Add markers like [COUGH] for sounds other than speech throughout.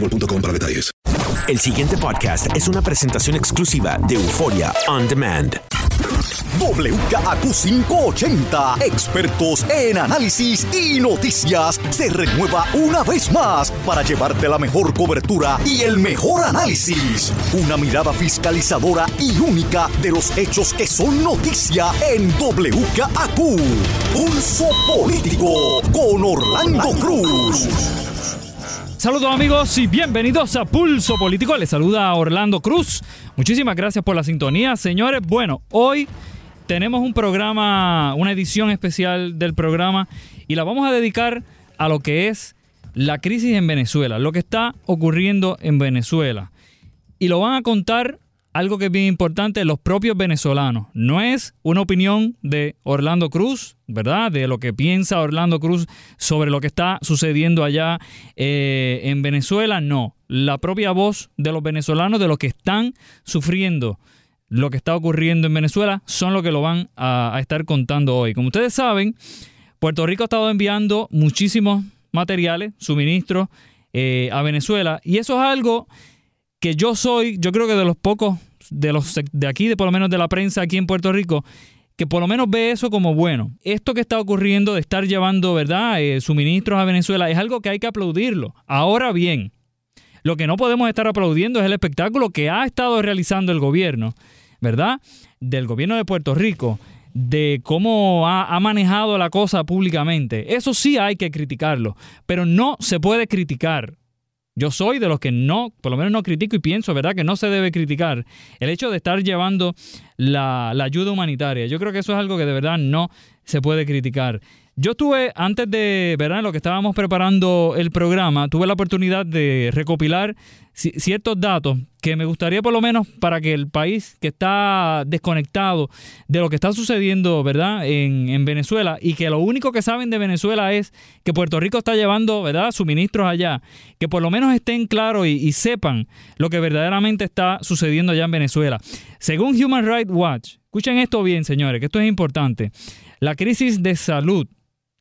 boostmobile.com para detalles. El siguiente podcast es una presentación exclusiva de Euforia On Demand. WKAQ580, expertos en análisis y noticias, se renueva una vez más para llevarte la mejor cobertura y el mejor análisis. Una mirada fiscalizadora y única de los hechos que son noticia en WKAQ. Pulso Político con Orlando Cruz. Saludos amigos y bienvenidos a Pulso Político. Les saluda Orlando Cruz. Muchísimas gracias por la sintonía, señores. Bueno, hoy tenemos un programa, una edición especial del programa y la vamos a dedicar a lo que es la crisis en Venezuela, lo que está ocurriendo en Venezuela. Y lo van a contar algo que es bien importante, los propios venezolanos. No es una opinión de Orlando Cruz, ¿verdad? De lo que piensa Orlando Cruz sobre lo que está sucediendo allá eh, en Venezuela. No, la propia voz de los venezolanos, de los que están sufriendo lo que está ocurriendo en Venezuela, son los que lo van a, estar contando hoy. Como ustedes saben, Puerto Rico ha estado enviando muchísimos materiales, suministros eh, a Venezuela y eso es algo que yo soy, yo creo que de los pocos, de los de aquí, de por lo menos de la prensa aquí en Puerto Rico, que por lo menos ve eso como bueno. Esto que está ocurriendo de estar llevando, ¿verdad?, eh, suministros a Venezuela es algo que hay que aplaudirlo. Ahora bien, lo que no podemos estar aplaudiendo es el espectáculo que ha estado realizando el gobierno, ¿verdad?, del gobierno de Puerto Rico, de cómo ha, ha manejado la cosa públicamente. Eso sí hay que criticarlo, pero no se puede criticar yo soy de los que no, por lo menos no critico y pienso, ¿verdad?, que no se debe criticar el hecho de estar llevando la, la, ayuda humanitaria. Yo creo que eso es algo que de verdad no se puede criticar. Yo tuve, antes de, ¿verdad?, lo que estábamos preparando el programa, tuve la oportunidad de recopilar ciertos datos que me gustaría por lo menos para que el país que está desconectado de lo que está sucediendo, ¿verdad?, en, en, Venezuela y que lo único que saben de Venezuela es que Puerto Rico está llevando, ¿verdad?, suministros allá, que por lo menos estén claros y, y sepan lo que verdaderamente está sucediendo allá en Venezuela. Según Human Rights Watch, escuchen esto bien, señores, que esto es importante. La crisis de salud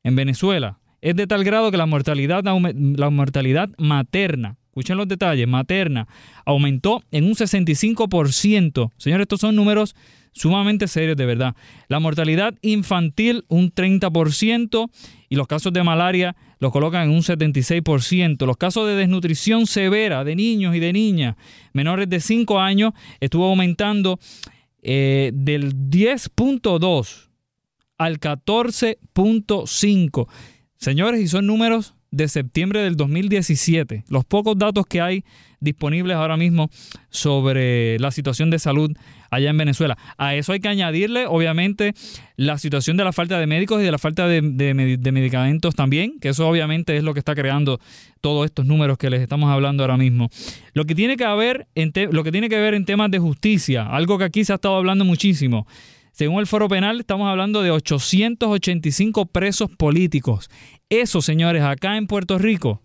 en Venezuela es de tal grado que la mortalidad, la mortalidad materna, escuchen los detalles, materna, aumentó en un 65%. Señores, estos son números sumamente serios de verdad. La mortalidad infantil un 30% y los casos de malaria los colocan en un 76%. Los casos de desnutrición severa de niños y de niñas menores de 5 años estuvo aumentando eh, del 10.2 al 14.5. Señores, y son números de septiembre del 2017. Los pocos datos que hay disponibles ahora mismo sobre la situación de salud allá en Venezuela. A eso hay que añadirle, obviamente, la situación de la falta de médicos y de la falta de, medicamentos también, que eso obviamente es lo que está creando todos estos números que les estamos hablando ahora mismo. Lo que tiene que haber lo que tiene que ver en temas de justicia, algo que aquí se ha estado hablando muchísimo. Según el Foro Penal, estamos hablando de 885 presos políticos. Eso, señores, acá en Puerto Rico,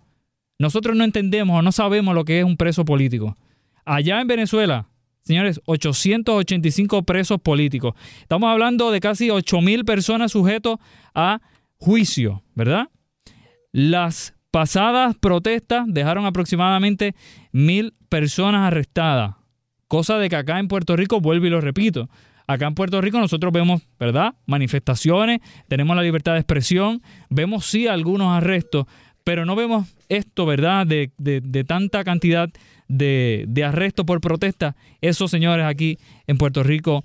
nosotros no entendemos o no sabemos lo que es un preso político. Allá en Venezuela, señores, 885 presos políticos. Estamos hablando de casi 8.000 personas sujetos a juicio, ¿verdad? Las pasadas protestas dejaron aproximadamente mil personas arrestadas. Cosa de que acá en Puerto Rico, vuelvo y lo repito, Acá en Puerto Rico nosotros vemos, ¿verdad? Manifestaciones, tenemos la libertad de expresión, vemos sí algunos arrestos, pero no vemos esto, ¿verdad? De, tanta cantidad de, de arrestos por protesta. Eso, señores, aquí en Puerto Rico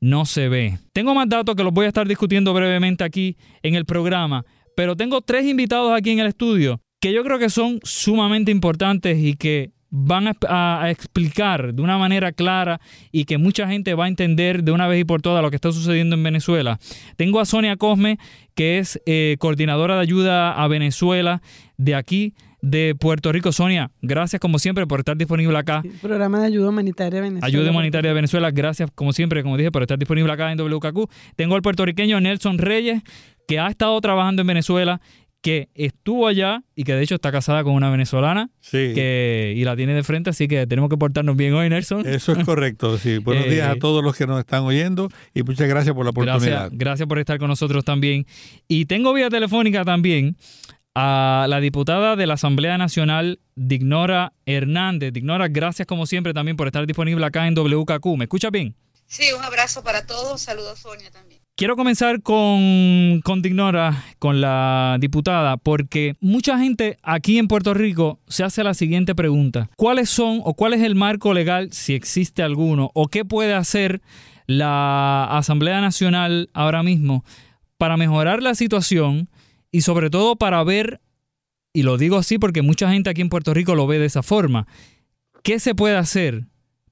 no se ve. Tengo más datos que los voy a estar discutiendo brevemente aquí en el programa, pero tengo tres invitados aquí en el estudio que yo creo que son sumamente importantes y que van a, explicar de una manera clara y que mucha gente va a entender de una vez y por todas lo que está sucediendo en Venezuela. Tengo a Sonia Cosme, que es eh, coordinadora de ayuda a Venezuela de aquí de Puerto Rico. Sonia, gracias como siempre por estar disponible acá. programa de ayuda humanitaria de Venezuela. Ayuda humanitaria de Venezuela, gracias como siempre, como dije, por estar disponible acá en WKQ. Tengo al puertorriqueño Nelson Reyes, que ha estado trabajando en Venezuela que estuvo allá y que de hecho está casada con una venezolana sí. que, y la tiene de frente, así que tenemos que portarnos bien hoy, Nelson. Eso es correcto, sí. [LAUGHS] Buenos días a eh, todos los que nos están oyendo y muchas gracias por la oportunidad. Gracias, gracias por estar con nosotros también. Y tengo vía telefónica también a la diputada de la Asamblea Nacional, Dignora Hernández. Dignora, gracias como siempre también por estar disponible acá en WKQ. ¿Me escuchas bien? Sí, un abrazo para todos. Saludos, Sonia, también. Quiero comenzar con, con Dignora, con la diputada, porque mucha gente aquí en Puerto Rico se hace la siguiente pregunta. ¿Cuáles son o cuál es el marco legal, si existe alguno, o qué puede hacer la Asamblea Nacional ahora mismo para mejorar la situación y sobre todo para ver, y lo digo así porque mucha gente aquí en Puerto Rico lo ve de esa forma, ¿qué se puede hacer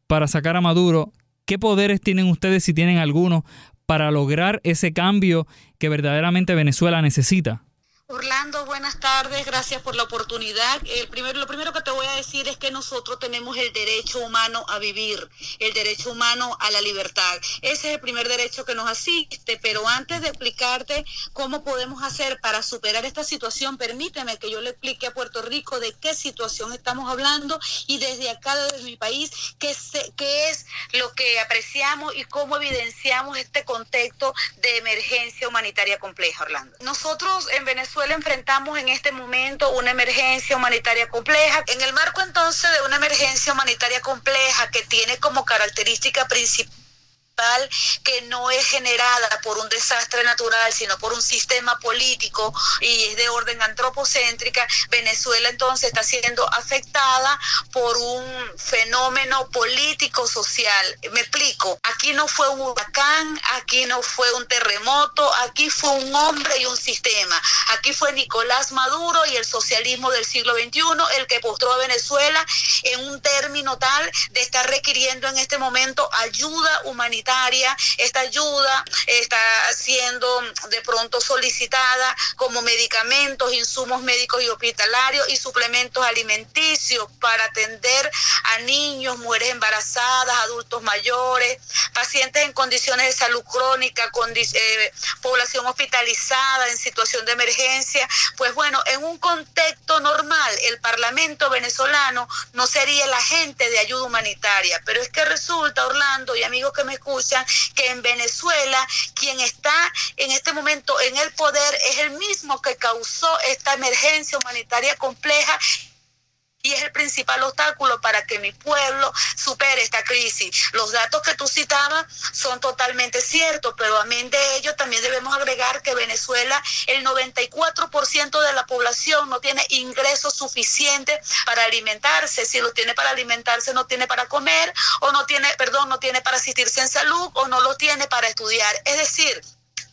para sacar a Maduro? ¿Qué poderes tienen ustedes, si tienen alguno, para lograr ese cambio que verdaderamente Venezuela necesita? Orlando, buenas tardes, gracias por la oportunidad. El primero, lo primero que te voy a decir es que nosotros tenemos el derecho humano a vivir, el derecho humano a la libertad. Ese es el primer derecho que nos asiste, pero antes de explicarte cómo podemos hacer para superar esta situación, permíteme que yo le explique a Puerto Rico de qué situación estamos hablando y desde acá, desde mi país, qué, qué es lo que apreciamos y cómo evidenciamos este contexto de emergencia humanitaria compleja, Orlando. Nosotros en Venezuela Venezuela enfrentamos en este momento una emergencia humanitaria compleja. En el marco entonces de una emergencia humanitaria compleja que tiene como característica principal que no es generada por un desastre natural, sino por un sistema político y es de orden antropocéntrica, Venezuela entonces está siendo afectada por un fenómeno político social. Me explico, aquí no fue un huracán, aquí no fue un terremoto, aquí fue un hombre y un sistema. Aquí fue Nicolás Maduro y el socialismo del siglo XXI el que postró a Venezuela en un término tal de estar requiriendo en este momento ayuda humanitaria esta ayuda está siendo de pronto solicitada como medicamentos, insumos médicos y hospitalarios y suplementos alimenticios para atender a niños, mujeres embarazadas, adultos mayores, pacientes en condiciones de salud crónica, con, eh, población hospitalizada en situación de emergencia. Pues bueno, en un contexto normal, el Parlamento venezolano no sería el agente de ayuda humanitaria, pero es que resulta, Orlando y amigos que me escuchan, que en Venezuela quien está en este momento en el poder es el mismo que causó esta emergencia humanitaria compleja y es el principal obstáculo para que mi pueblo supere esta crisis. Los datos que tú citabas son totalmente ciertos, pero a mí de ello también debemos agregar que Venezuela, el 94% de la población no tiene ingresos suficientes para alimentarse. Si lo tiene para alimentarse, no tiene para comer, o no tiene, perdón, no tiene para asistirse en salud, o no lo tiene para estudiar. Es decir,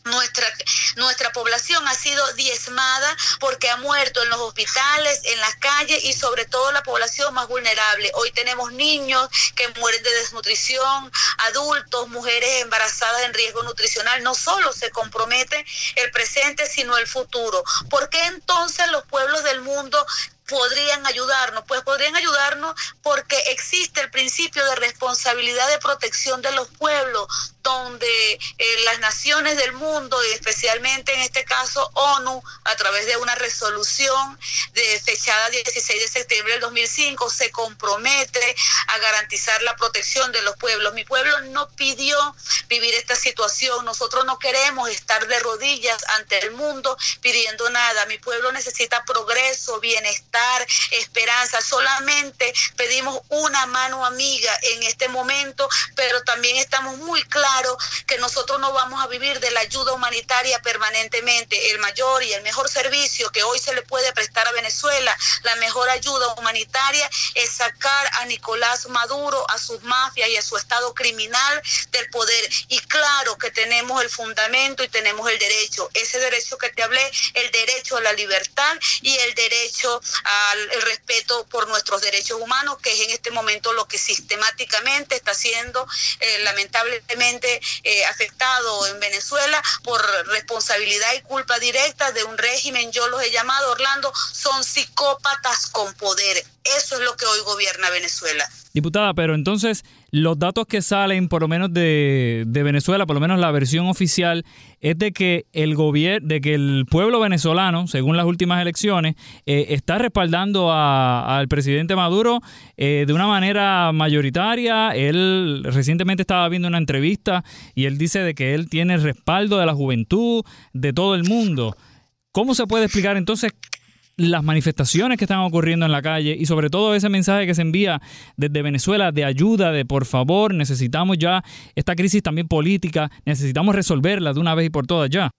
nuestra, nuestra población ha sido diezmada porque ha muerto en los hospitales, en las calles y sobre todo la población más vulnerable. Hoy tenemos niños que mueren de desnutrición, adultos, mujeres embarazadas en riesgo nutricional. No solo se compromete el presente, sino el futuro. ¿Por qué entonces los pueblos del mundo podrían ayudarnos? Pues podrían ayudarnos porque existe el principio de responsabilidad de protección de los pueblos, donde eh, las naciones del mundo, y especialmente en este caso ONU, a través de una resolución de fechada 16 de septiembre del 2005, se compromete a garantizar la protección de los pueblos. Mi pueblo no pidió vivir esta situación, nosotros no queremos estar de rodillas ante el mundo pidiendo nada. Mi pueblo necesita progreso, bienestar, esperanza. Solamente pedimos una mano amiga en este momento, pero también estamos muy claros que nosotros no vamos a vivir de la ayuda humanitaria permanentemente. El mayor y el mejor servicio que hoy se le puede prestar a Venezuela, la mejor ayuda humanitaria es sacar a Nicolás Maduro, a sus mafias y a su estado criminal del poder. Y claro que tenemos el fundamento y tenemos el derecho, ese derecho que te hablé, el derecho a la libertad y el derecho al respeto por nuestros derechos humanos, que es en este momento lo que sistemáticamente está haciendo eh, lamentablemente eh, afectado en Venezuela por responsabilidad y culpa directa de un régimen, yo los he llamado, Orlando, son psicópatas con poder. Eso es lo que hoy gobierna Venezuela. Diputada, pero entonces los datos que salen, por lo menos de, Venezuela, por lo menos la versión oficial, es de que el gobierno, de que el pueblo venezolano, según las últimas elecciones, eh, está respaldando al presidente Maduro eh, de una manera mayoritaria. Él recientemente estaba viendo una entrevista y él dice de que él tiene respaldo de la juventud, de todo el mundo. ¿Cómo se puede explicar entonces las manifestaciones que están ocurriendo en la calle y sobre todo ese mensaje que se envía desde Venezuela de ayuda, de por favor, necesitamos ya esta crisis también política, necesitamos resolverla de una vez y por todas ya.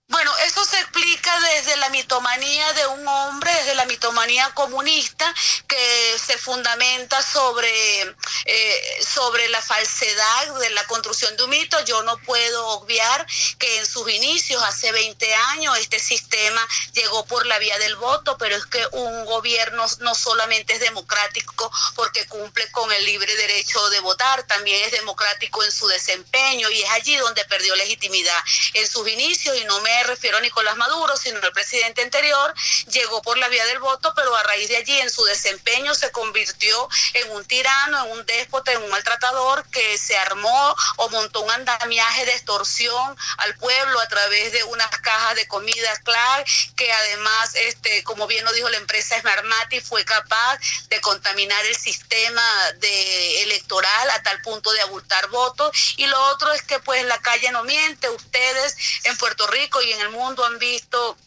Desde la mitomanía de un hombre, desde la mitomanía comunista que se fundamenta sobre, eh, sobre la falsedad de la construcción de un mito. Yo no puedo obviar que en sus inicios, hace 20 años, este sistema llegó por la vía del voto, pero es que un gobierno no solamente es democrático porque cumple con el libre derecho de votar, también es democrático en su desempeño y es allí donde perdió legitimidad en sus inicios, y no me refiero a Nicolás Maduro, sino al presidente anterior, llegó por la vía del voto, pero a raíz de allí en su desempeño se convirtió en un tirano, en un déspota, en un maltratador que se armó o montó un andamiaje de extorsión al pueblo a través de unas cajas de comida Clark, que además, este, como bien lo dijo la empresa Smartmati, fue capaz de contaminar el sistema de electoral a tal punto de abultar votos. Y lo otro es que pues la calle no miente. Ustedes en Puerto Rico y en el mundo han visto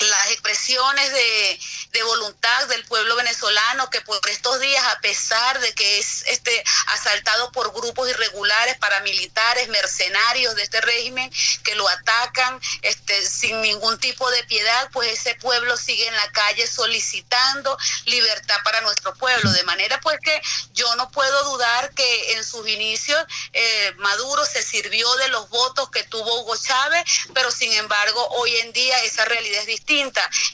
las expresiones de, voluntad del pueblo venezolano que por estos días, a pesar de que es este asaltado por grupos irregulares, paramilitares, mercenarios de este régimen, que lo atacan este, sin ningún tipo de piedad, pues ese pueblo sigue en la calle solicitando libertad para nuestro pueblo. De manera pues que yo no puedo dudar que en sus inicios eh, Maduro se sirvió de los votos que tuvo Hugo Chávez, pero sin embargo hoy en día esa realidad es distinta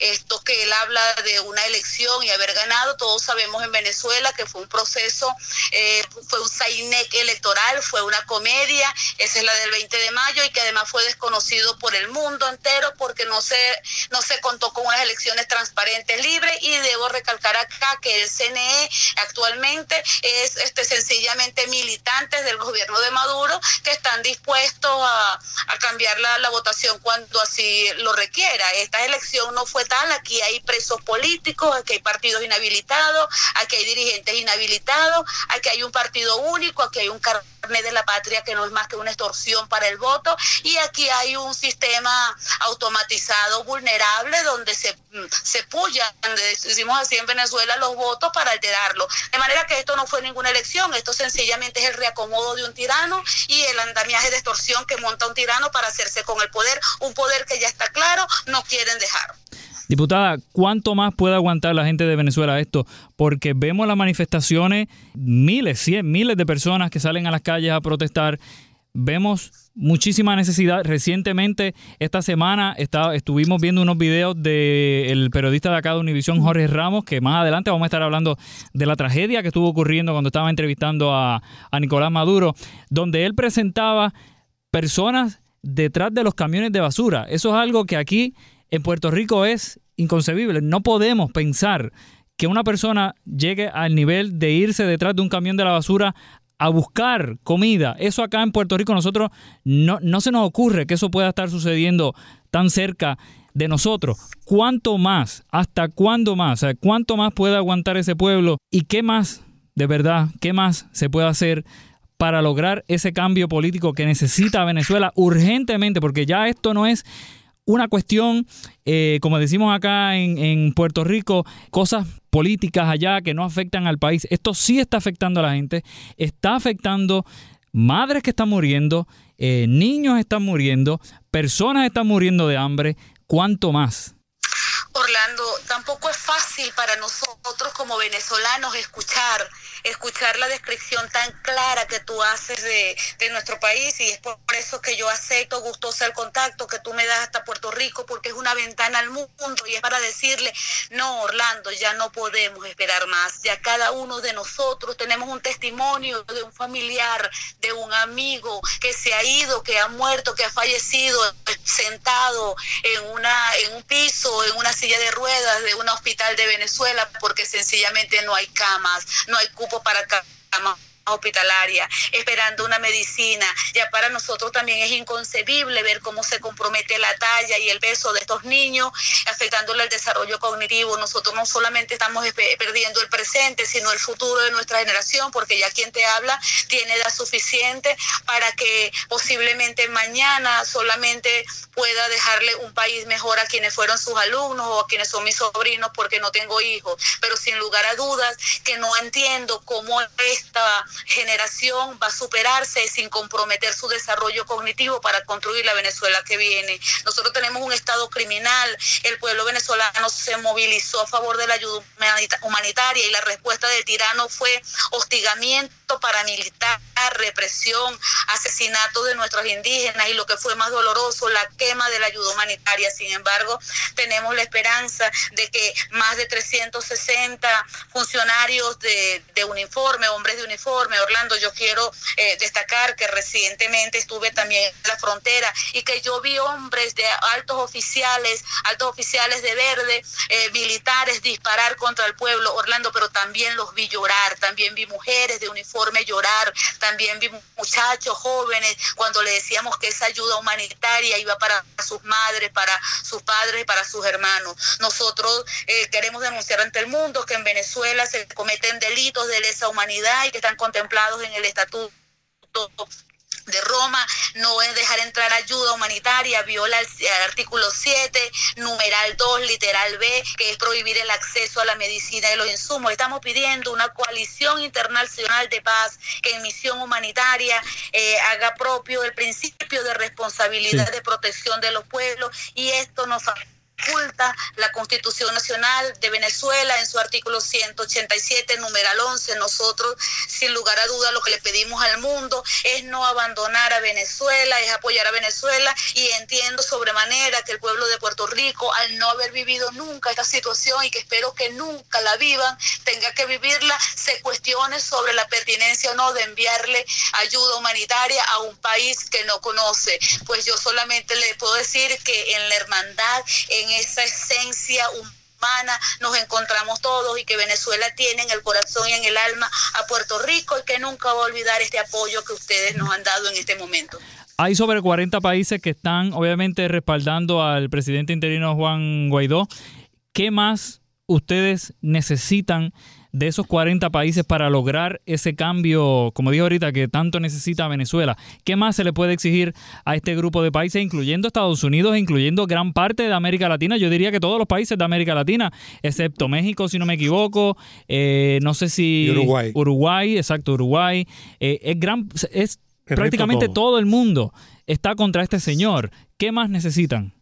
esto que él habla de una elección y haber ganado, todos sabemos en Venezuela que fue un proceso, eh, fue un Sainec electoral, fue una comedia, esa es la del 20 de mayo y que además fue desconocido por el mundo entero porque no se, no se contó con unas elecciones transparentes, libres y debo recalcar acá que el CNE actualmente es este, sencillamente militantes del gobierno de Maduro que están dispuestos a, a cambiar la, la votación cuando así lo requiera. Estas elecciones no fue tal, aquí hay presos políticos, aquí hay partidos inhabilitados, aquí hay dirigentes inhabilitados, aquí hay un partido único, aquí hay un carnet de la patria que no es más que una extorsión para el voto y aquí hay un sistema automatizado vulnerable donde se, se pullan, decimos así en Venezuela, los votos para alterarlo. De manera que esto no fue ninguna elección, esto sencillamente es el reacomodo de un tirano y el andamiaje de extorsión que monta un tirano para hacerse con el poder, un poder que ya está claro, no quieren dejar Diputada, ¿cuánto más puede aguantar la gente de Venezuela esto? Porque vemos las manifestaciones, miles, cien, miles de personas que salen a las calles a protestar vemos muchísima necesidad. Recientemente, esta semana, estuvimos viendo unos videos del periodista de acá de Univisión, Jorge Ramos, que más adelante vamos a estar hablando de la tragedia que estuvo ocurriendo cuando estaba entrevistando a Nicolás Maduro, donde él presentaba personas detrás de los camiones de basura. Eso es algo que aquí en Puerto Rico es inconcebible. No podemos pensar que una persona llegue al nivel de irse detrás de un camión de la basura a buscar comida. Eso acá en Puerto Rico nosotros no, no se nos ocurre que eso pueda estar sucediendo tan cerca de nosotros. ¿Cuánto más? ¿Hasta cuándo más? ¿Cuánto más puede aguantar ese pueblo? ¿Y qué más, de verdad, qué más se puede hacer para lograr ese cambio político que necesita Venezuela urgentemente? Porque ya esto no es una cuestión, eh, como decimos acá en, Puerto Rico, cosas políticas allá que no afectan al país. Esto sí está afectando a la gente, está afectando madres que están muriendo, eh, niños están muriendo, personas están muriendo de hambre. ¿Cuánto más? Orlando, tampoco es fácil para nosotros como venezolanos escuchar escuchar la descripción tan clara que tú haces de, nuestro país y es por eso que yo acepto gustosa el contacto que tú me das hasta Puerto Rico porque es una ventana al mundo y es para decirle, no, Orlando, ya no podemos esperar más, ya cada uno de nosotros tenemos un testimonio de un familiar, de un amigo que se ha ido, que ha muerto, que ha fallecido sentado en, una, en un piso, en una silla de ruedas de un hospital de Venezuela porque sencillamente no hay camas, no hay cupo para cama hospitalaria, esperando una medicina. Ya para nosotros también es inconcebible ver cómo se compromete la talla y el peso de estos niños, afectándole el desarrollo cognitivo. Nosotros no solamente estamos perdiendo el presente, sino el futuro de nuestra generación, porque ya quien te habla tiene edad suficiente para que posiblemente mañana solamente pueda dejarle un país mejor a quienes fueron sus alumnos o a quienes son mis sobrinos porque no tengo hijos. Pero sin lugar a dudas que no entiendo cómo esta generación va a superarse sin comprometer su desarrollo cognitivo para construir la Venezuela que viene. Nosotros tenemos un Estado criminal, el pueblo venezolano se movilizó a favor de la ayuda humanitaria y la respuesta del tirano fue hostigamiento paramilitar, represión, asesinato de nuestros indígenas y lo que fue más doloroso, la quema de la ayuda humanitaria. Sin embargo, tenemos la esperanza de que más de 360 funcionarios de, de uniforme, hombres de uniforme, Orlando, yo quiero eh, destacar que recientemente estuve también en la frontera y que yo vi hombres de altos oficiales, altos oficiales de verde, eh, militares disparar contra el pueblo, Orlando, pero también los vi llorar, también vi mujeres de uniforme llorar, también vi muchachos jóvenes cuando le decíamos que esa ayuda humanitaria iba para sus madres, para sus padres, para sus hermanos. Nosotros eh, queremos denunciar ante el mundo que en Venezuela se cometen delitos de lesa humanidad y que están contemplados en el Estatuto de Roma, no es dejar entrar ayuda humanitaria, viola el, artículo 7, numeral 2, literal B, que es prohibir el acceso a la medicina y los insumos. Estamos pidiendo una coalición internacional de paz que en misión humanitaria eh, haga propio el principio de responsabilidad de protección de los pueblos y esto nos oculta la Constitución Nacional de Venezuela en su artículo 187, numeral 11. Nosotros, sin lugar a duda, lo que le pedimos al mundo es no abandonar a Venezuela, es apoyar a Venezuela y entiendo sobremanera que el pueblo de Puerto Rico, al no haber vivido nunca esta situación y que espero que nunca la vivan, tenga que vivirla, se cuestione sobre la pertinencia o no de enviarle ayuda humanitaria a un país que no conoce. Pues yo solamente le puedo decir que en la hermandad, en en esa esencia humana nos encontramos todos y que Venezuela tiene en el corazón y en el alma a Puerto Rico y que nunca va a olvidar este apoyo que ustedes nos han dado en este momento. Hay sobre 40 países que están obviamente respaldando al presidente interino Juan Guaidó. ¿Qué más ustedes necesitan de esos 40 países para lograr ese cambio, como dijo ahorita, que tanto necesita Venezuela? ¿Qué más se le puede exigir a este grupo de países, incluyendo Estados Unidos, incluyendo gran parte de América Latina? Yo diría que todos los países de América Latina, excepto México, si no me equivoco, eh, no sé si... Uruguay. Uruguay, exacto, Uruguay. Eh, es gran, es prácticamente todo. el mundo está contra este señor. ¿Qué más necesitan?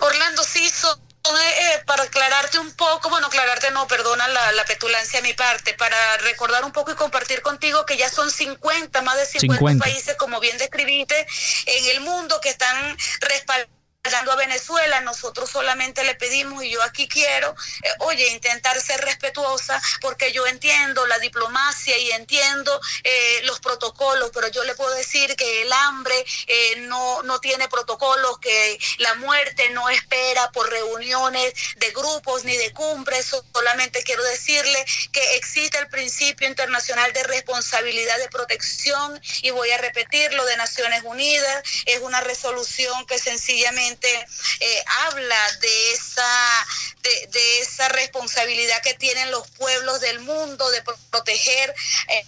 Orlando, sí, son, eh, para aclararte un poco, bueno, aclararte no, perdona la, petulancia de mi parte, para recordar un poco y compartir contigo que ya son 50, más de 50. países, como bien describiste, en el mundo que están respaldando a Venezuela, nosotros solamente le pedimos, y yo aquí quiero, eh, oye, intentar ser respetuosa, porque yo entiendo la diplomacia y entiendo eh, los protocolos, pero yo le puedo decir que el hambre eh, no, no tiene protocolos, que la muerte no espera por reuniones de grupos ni de cumbres, solamente quiero decirle que existe el principio internacional de responsabilidad de protección, y voy a repetirlo, de Naciones Unidas, es una resolución que sencillamente eh, habla de esa, de, esa responsabilidad que tienen los pueblos del mundo de proteger. Eh,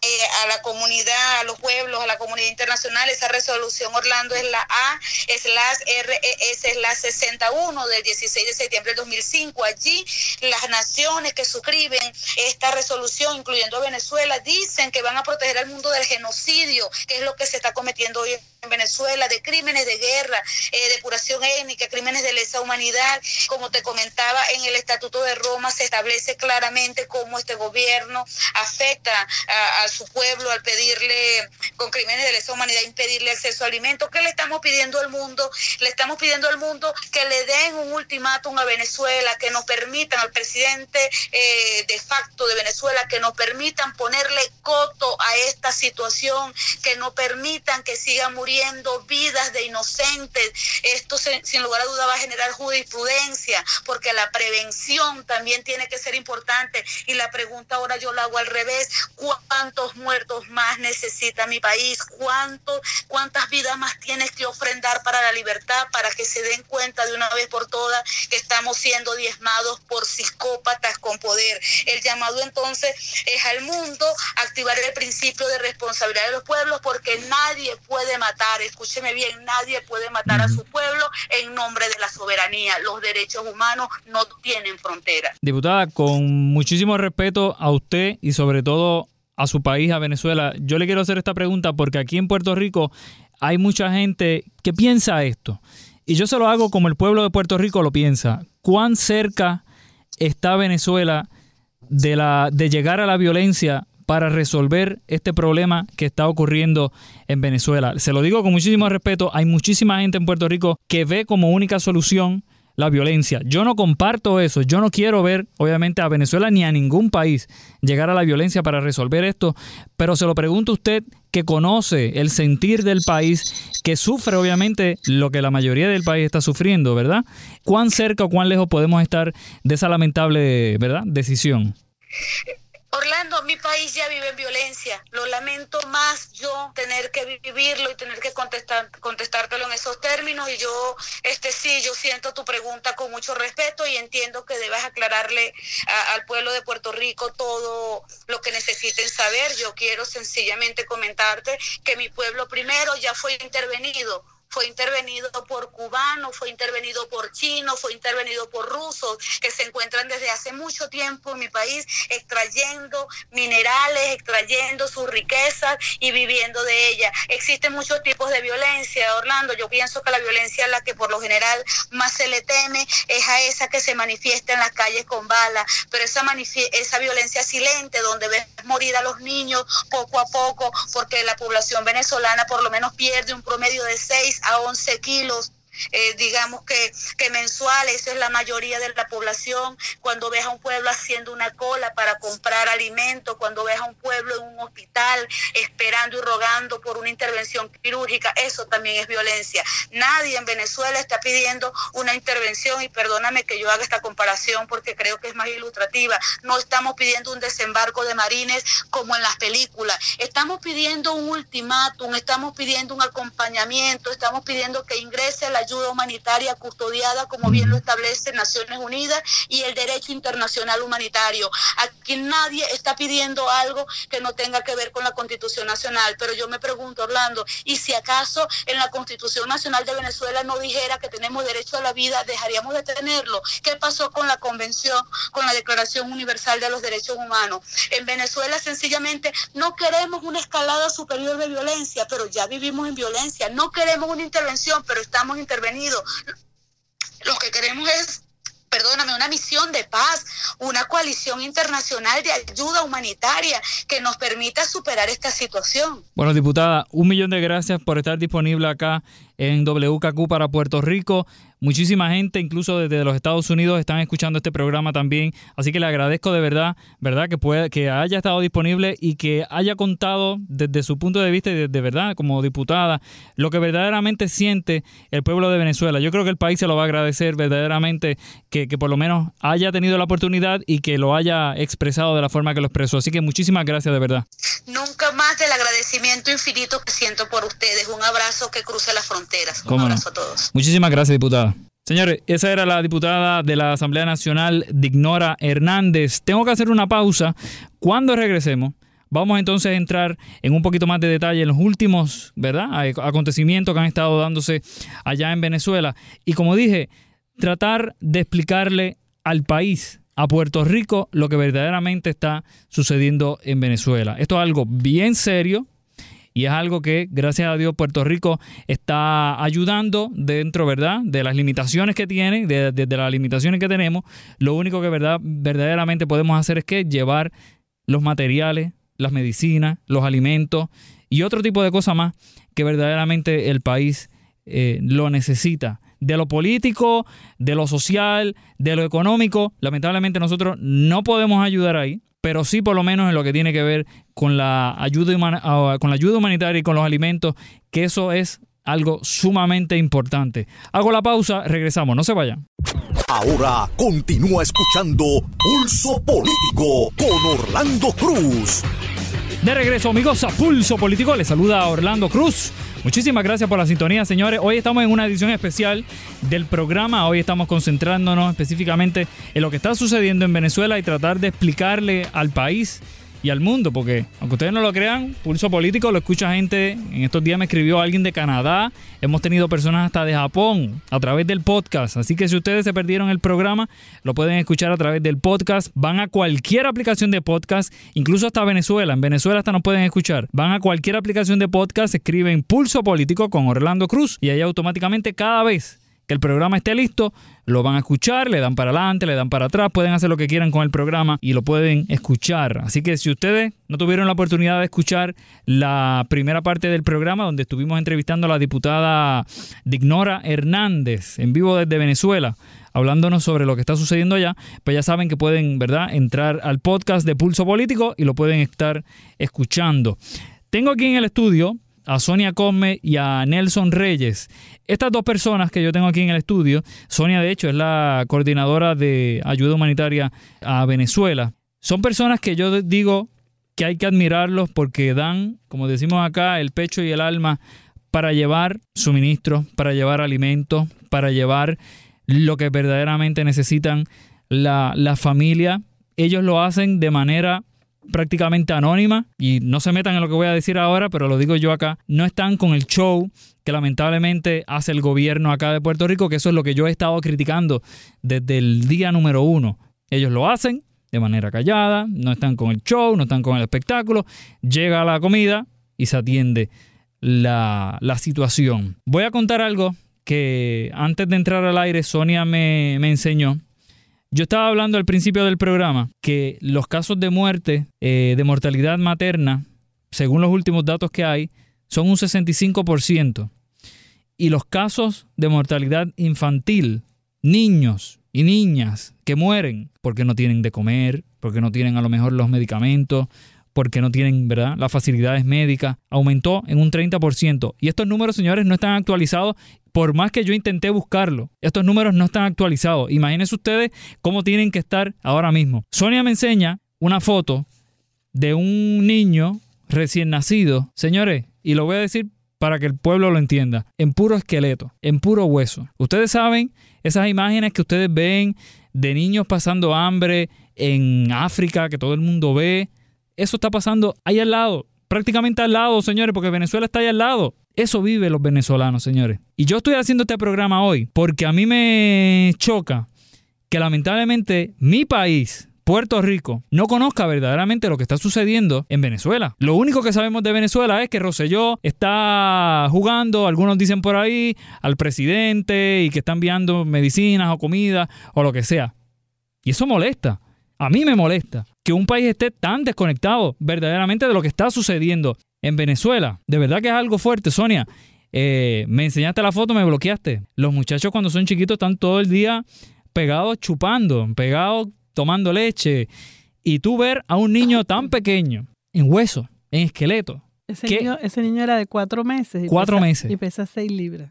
eh, a la comunidad, a los pueblos, a la comunidad internacional. Esa resolución Orlando es la A, es la RES, es la 61 del 16 de septiembre del 2005. Allí las naciones que suscriben esta resolución, incluyendo Venezuela, dicen que van a proteger al mundo del genocidio, que es lo que se está cometiendo hoy en Venezuela, de crímenes de guerra, eh, depuración étnica, crímenes de lesa humanidad. Como te comentaba, en el Estatuto de Roma se establece claramente cómo este gobierno afecta a, su pueblo al pedirle, con crímenes de lesa humanidad, impedirle acceso a alimentos. ¿Qué le estamos pidiendo al mundo? Le estamos pidiendo al mundo que le den un ultimátum a Venezuela, que nos permitan al presidente eh, de facto de Venezuela, que nos permitan ponerle coto a esta situación, que no permitan que siga muriendo vidas de inocentes. Esto sin lugar a duda va a generar jurisprudencia, porque la prevención también tiene que ser importante. Y la pregunta ahora yo la hago al revés, ¿cuántos muertos más necesita mi país? ¿Cuántos, ¿Cuántas vidas más tienes que ofrendar para la libertad, para que se den cuenta de una vez por todas que estamos siendo diezmados por psicópatas con poder? El llamado entonces es al mundo activar el principio de responsabilidad de los pueblos, porque nadie puede matar escúcheme bien, nadie puede matar a su pueblo en nombre de la soberanía. Los derechos humanos no tienen frontera. Diputada, con muchísimo respeto a usted y sobre todo a su país, a Venezuela, yo le quiero hacer esta pregunta porque aquí en Puerto Rico hay mucha gente que piensa esto. Y yo se lo hago como el pueblo de Puerto Rico lo piensa. ¿Cuán cerca está Venezuela de, la, de llegar a la violencia para resolver este problema que está ocurriendo en Venezuela. Se lo digo con muchísimo respeto, hay muchísima gente en Puerto Rico que ve como única solución la violencia. Yo no comparto eso, yo no quiero ver obviamente a Venezuela ni a ningún país llegar a la violencia para resolver esto, pero se lo pregunto a usted que conoce el sentir del país, que sufre obviamente lo que la mayoría del país está sufriendo, ¿verdad? ¿Cuán cerca o cuán lejos podemos estar de esa lamentable, ¿verdad?, decisión. Orlando, mi país ya vive en violencia. Lo lamento más yo tener que vivirlo y tener que contestar, contestártelo en esos términos. Y yo, este sí, yo siento tu pregunta con mucho respeto y entiendo que debes aclararle al pueblo de Puerto Rico todo lo que necesiten saber. Yo quiero sencillamente comentarte que mi pueblo primero ya fue intervenido fue intervenido por cubanos, fue intervenido por chinos, fue intervenido por rusos, que se encuentran desde hace mucho tiempo en mi país extrayendo minerales, extrayendo sus riquezas y viviendo de ellas. Existen muchos tipos de violencia, Orlando. Yo pienso que la violencia a la que por lo general más se le teme es a esa que se manifiesta en las calles con balas, pero esa, esa violencia silente donde ves morir a los niños poco a poco, porque la población venezolana por lo menos pierde un promedio de seis a 11 kilos eh, digamos que, que mensual, eso es la mayoría de la población, cuando ves a un pueblo haciendo una cola para comprar alimentos, cuando ves a un pueblo en un hospital esperando y rogando por una intervención quirúrgica, eso también es violencia. Nadie en Venezuela está pidiendo una intervención y perdóname que yo haga esta comparación porque creo que es más ilustrativa. No estamos pidiendo un desembarco de marines como en las películas. Estamos pidiendo un ultimátum, estamos pidiendo un acompañamiento, estamos pidiendo que ingrese la ayuda humanitaria custodiada, como bien lo establece Naciones Unidas y el derecho internacional humanitario. Aquí nadie está pidiendo algo que no tenga que ver con la Constitución Nacional, pero yo me pregunto, Orlando, ¿y si acaso en la Constitución Nacional de Venezuela no dijera que tenemos derecho a la vida, dejaríamos de tenerlo? ¿Qué pasó con la Convención, con la Declaración Universal de los Derechos Humanos? En Venezuela sencillamente no queremos una escalada superior de violencia, pero ya vivimos en violencia. No queremos una intervención, pero estamos intervenido. Lo que queremos es perdóname, una misión de paz, una coalición internacional de ayuda humanitaria que nos permita superar esta situación. Bueno, diputada, un millón de gracias por estar disponible acá en WKQ para Puerto Rico. Muchísima gente, incluso desde los Estados Unidos, están escuchando este programa también. Así que le agradezco de verdad, verdad, que pueda, que haya estado disponible y que haya contado desde su punto de vista y de, verdad, como diputada, lo que verdaderamente siente el pueblo de Venezuela. Yo creo que el país se lo va a agradecer verdaderamente que, que por lo menos haya tenido la oportunidad y que lo haya expresado de la forma que lo expresó. Así que muchísimas gracias de verdad. Nunca más del agradecimiento infinito que siento por ustedes. Un abrazo que cruce las fronteras. Un abrazo a todos. Muchísimas gracias, diputada. Señores, esa era la diputada de la Asamblea Nacional, Dignora Hernández. Tengo que hacer una pausa. Cuando regresemos, vamos entonces a entrar en un poquito más de detalle en los últimos, ¿verdad? Acontecimientos que han estado dándose allá en Venezuela. Y como dije, tratar de explicarle al país, a Puerto Rico, lo que verdaderamente está sucediendo en Venezuela. Esto es algo bien serio, y es algo que, gracias a Dios, Puerto Rico está ayudando dentro, ¿verdad?, de las limitaciones que tiene, de, las limitaciones que tenemos. Lo único que verdad, verdaderamente podemos hacer es que llevar los materiales, las medicinas, los alimentos y otro tipo de cosas más que verdaderamente el país eh, lo necesita de lo político, de lo social, de lo económico. Lamentablemente nosotros no podemos ayudar ahí pero sí por lo menos en lo que tiene que ver con la ayuda, ah, con la ayuda humanitaria y con los alimentos, que eso es algo sumamente importante. Hago la pausa, regresamos, no se vayan. Ahora continúa escuchando Pulso Político con Orlando Cruz. De regreso, amigos, a Pulso Político. Les saluda Orlando Cruz. Muchísimas gracias por la sintonía, señores. Hoy estamos en una edición especial del programa. Hoy estamos concentrándonos específicamente en lo que está sucediendo en Venezuela y tratar de explicarle al país y al mundo, porque aunque ustedes no lo crean, Pulso Político lo escucha gente. En estos días me escribió alguien de Canadá, hemos tenido personas hasta de Japón a través del podcast. Así que si ustedes se perdieron el programa, lo pueden escuchar a través del podcast. Van a cualquier aplicación de podcast, incluso hasta Venezuela. En Venezuela hasta nos pueden escuchar. Van a cualquier aplicación de podcast, escriben Pulso Político con Orlando Cruz y ahí automáticamente cada vez que el programa esté listo, lo van a escuchar, le dan para adelante, le dan para atrás, pueden hacer lo que quieran con el programa y lo pueden escuchar. Así que si ustedes no tuvieron la oportunidad de escuchar la primera parte del programa donde estuvimos entrevistando a la diputada Dignora Hernández en vivo desde Venezuela, hablándonos sobre lo que está sucediendo allá, pues ya saben que pueden, ¿verdad?, entrar al podcast de Pulso Político y lo pueden estar escuchando. Tengo aquí en el estudio a Sonia Cosme y a Nelson Reyes. Estas dos personas que yo tengo aquí en el estudio, Sonia de hecho es la coordinadora de ayuda humanitaria a Venezuela, son personas que yo digo que hay que admirarlos porque dan, como decimos acá, el pecho y el alma para llevar suministros, para llevar alimentos, para llevar lo que verdaderamente necesitan la, la familia. Ellos lo hacen de manera prácticamente anónima y no se metan en lo que voy a decir ahora, pero lo digo yo acá, no están con el show que lamentablemente hace el gobierno acá de Puerto Rico, que eso es lo que yo he estado criticando desde el día número uno. Ellos lo hacen de manera callada, no están con el show, no están con el espectáculo, llega la comida y se atiende la, la situación. Voy a contar algo que antes de entrar al aire Sonia me, me enseñó yo estaba hablando al principio del programa que los casos de muerte, eh, de mortalidad materna, según los últimos datos que hay, son un 65%. Y los casos de mortalidad infantil, niños y niñas que mueren porque no tienen de comer, porque no tienen a lo mejor los medicamentos, porque no tienen ¿verdad? las facilidades médicas, aumentó en un 30%. Y estos números, señores, no están actualizados por más que yo intenté buscarlo. Estos números no están actualizados. Imagínense ustedes cómo tienen que estar ahora mismo. Sonia me enseña una foto de un niño recién nacido. Señores, y lo voy a decir para que el pueblo lo entienda, en puro esqueleto, en puro hueso. Ustedes saben esas imágenes que ustedes ven de niños pasando hambre en África, que todo el mundo ve, eso está pasando ahí al lado, prácticamente al lado, señores, porque Venezuela está ahí al lado. Eso vive los venezolanos, señores. Y yo estoy haciendo este programa hoy porque a mí me choca que lamentablemente mi país, Puerto Rico no conozca verdaderamente lo que está sucediendo en Venezuela. Lo único que sabemos de Venezuela es que Roselló está jugando, algunos dicen por ahí, al presidente y que está enviando medicinas o comida o lo que sea. Y eso molesta. A mí me molesta que un país esté tan desconectado verdaderamente de lo que está sucediendo en Venezuela. De verdad que es algo fuerte, Sonia. Eh, me enseñaste la foto, me bloqueaste. Los muchachos cuando son chiquitos están todo el día pegados chupando, pegados tomando leche. Y tú ver a un niño tan pequeño, en hueso, en esqueleto. Ese, niño, ese niño, era de cuatro meses. cuatro meses. Y pesa seis libras.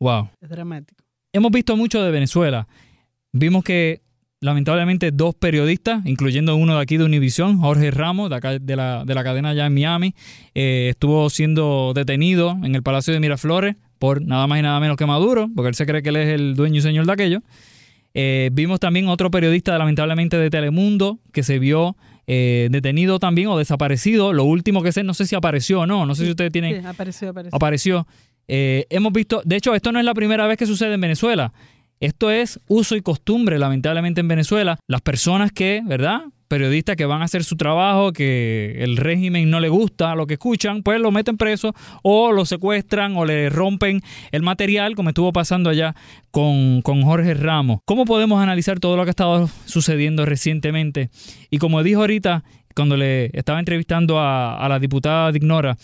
Wow. Es dramático. Hemos visto mucho de Venezuela. Vimos que lamentablemente dos periodistas, incluyendo uno de aquí de Univisión, Jorge Ramos, de, acá, de, la, de la cadena allá en Miami, eh, estuvo siendo detenido en el Palacio de Miraflores por nada más y nada menos que Maduro, porque él se cree que él es el dueño y señor de aquello. Eh, vimos también otro periodista, lamentablemente, de Telemundo, que se vio eh, detenido también o desaparecido. Lo último que sé, no sé si apareció o no, no sé si ustedes tienen... Sí, apareció, apareció. Apareció. hemos visto, de hecho, esto no es la primera vez que sucede en Venezuela. Esto es uso y costumbre, lamentablemente, en Venezuela. Las personas que, ¿verdad? Periodistas que van a hacer su trabajo, que el régimen no le gusta lo que escuchan, pues lo meten preso o lo secuestran o le rompen el material, como estuvo pasando allá con, Jorge Ramos. ¿Cómo podemos analizar todo lo que ha estado sucediendo recientemente? Y como dijo ahorita, cuando le estaba entrevistando a, a la diputada Dignora,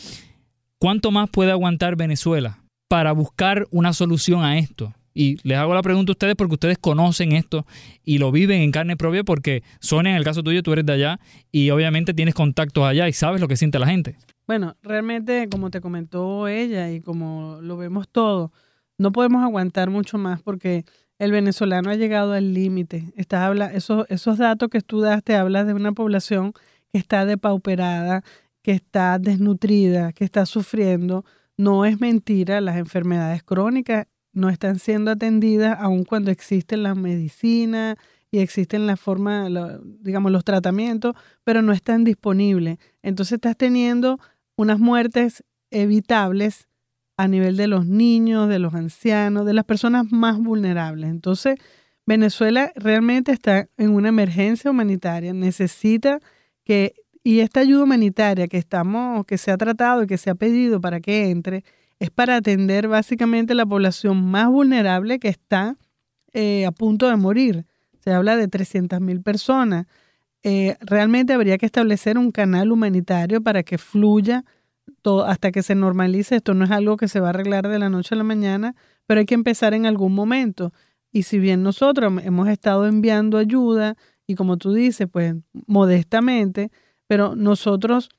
¿cuánto más puede aguantar Venezuela para buscar una solución a esto? Y les hago la pregunta a ustedes porque ustedes conocen esto y lo viven en carne propia porque Sonia, en el caso tuyo, tú eres de allá y obviamente tienes contactos allá y sabes lo que siente la gente. Bueno, realmente, como te comentó ella y como lo vemos todo, no podemos aguantar mucho más porque el venezolano ha llegado al límite. Esos, esos datos que tú das te hablas de una población que está depauperada, que está desnutrida, que está sufriendo. No es mentira, las enfermedades crónicas no están siendo atendidas aun cuando existen las medicinas y existen la forma, digamos, los tratamientos, pero no están disponibles. Entonces estás teniendo unas muertes evitables a nivel de los niños, de los ancianos, de las personas más vulnerables. Entonces, Venezuela realmente está en una emergencia humanitaria, necesita que y esta ayuda humanitaria que estamos que se ha tratado y que se ha pedido para que entre es para atender básicamente la población más vulnerable que está eh, a punto de morir. Se habla de 300.000 personas. Eh, realmente habría que establecer un canal humanitario para que fluya hasta que se normalice. Esto no es algo que se va a arreglar de la noche a la mañana, pero hay que empezar en algún momento. Y si bien nosotros hemos estado enviando ayuda, y como tú dices, pues modestamente, pero nosotros